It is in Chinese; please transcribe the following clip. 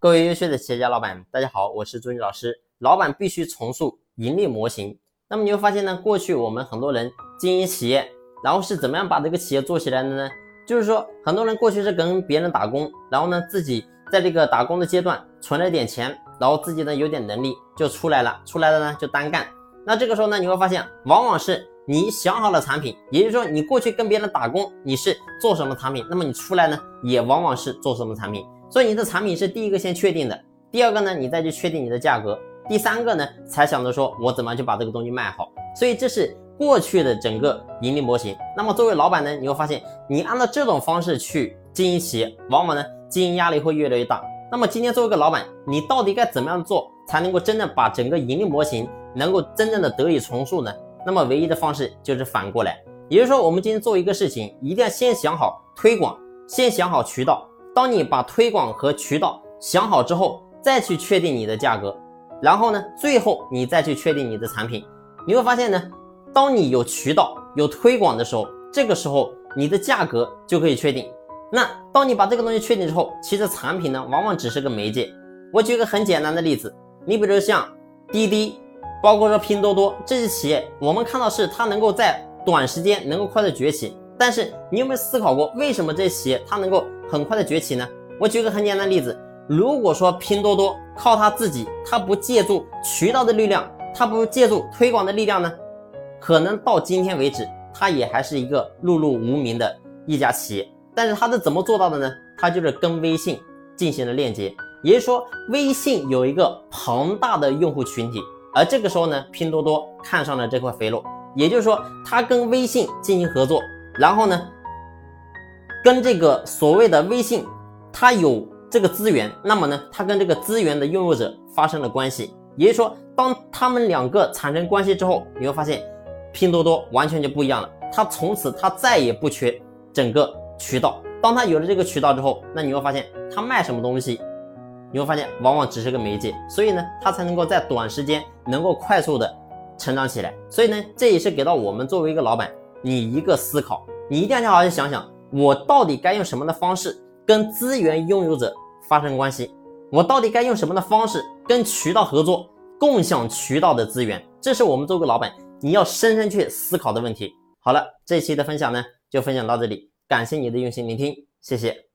各位优秀的企业家老板，大家好，我是朱军老师。老板必须重塑盈利模型。那么你会发现呢，过去我们很多人经营企业，然后是怎么样把这个企业做起来的呢？就是说，很多人过去是跟别人打工，然后呢，自己在这个打工的阶段存了点钱，然后自己呢有点能力就出来了，出来了呢就单干。那这个时候呢，你会发现，往往是你想好了产品，也就是说，你过去跟别人打工，你是做什么产品，那么你出来呢，也往往是做什么产品。所以你的产品是第一个先确定的，第二个呢，你再去确定你的价格，第三个呢，才想着说我怎么去把这个东西卖好。所以这是过去的整个盈利模型。那么作为老板呢，你会发现，你按照这种方式去经营企业，往往呢经营压力会越来越大。那么今天作为一个老板，你到底该怎么样做，才能够真正把整个盈利模型能够真正的得以重塑呢？那么唯一的方式就是反过来，也就是说，我们今天做一个事情，一定要先想好推广，先想好渠道。当你把推广和渠道想好之后，再去确定你的价格，然后呢，最后你再去确定你的产品，你会发现呢，当你有渠道、有推广的时候，这个时候你的价格就可以确定。那当你把这个东西确定之后，其实产品呢，往往只是个媒介。我举个很简单的例子，你比如像滴滴，包括说拼多多这些企业，我们看到是它能够在短时间能够快速崛起。但是你有没有思考过，为什么这些企业它能够很快的崛起呢？我举个很简单的例子，如果说拼多多靠它自己，它不借助渠道的力量，它不借助推广的力量呢，可能到今天为止，它也还是一个碌碌无名的一家企业。但是它是怎么做到的呢？它就是跟微信进行了链接，也就是说，微信有一个庞大的用户群体，而这个时候呢，拼多多看上了这块肥肉，也就是说，它跟微信进行合作。然后呢，跟这个所谓的微信，它有这个资源，那么呢，它跟这个资源的拥有者发生了关系。也就是说，当他们两个产生关系之后，你会发现，拼多多完全就不一样了。它从此它再也不缺整个渠道。当它有了这个渠道之后，那你会发现，它卖什么东西，你会发现往往只是个媒介。所以呢，它才能够在短时间能够快速的成长起来。所以呢，这也是给到我们作为一个老板。你一个思考，你一定要好好想想，我到底该用什么的方式跟资源拥有者发生关系？我到底该用什么的方式跟渠道合作，共享渠道的资源？这是我们作为老板你要深深去思考的问题。好了，这期的分享呢就分享到这里，感谢你的用心聆听，谢谢。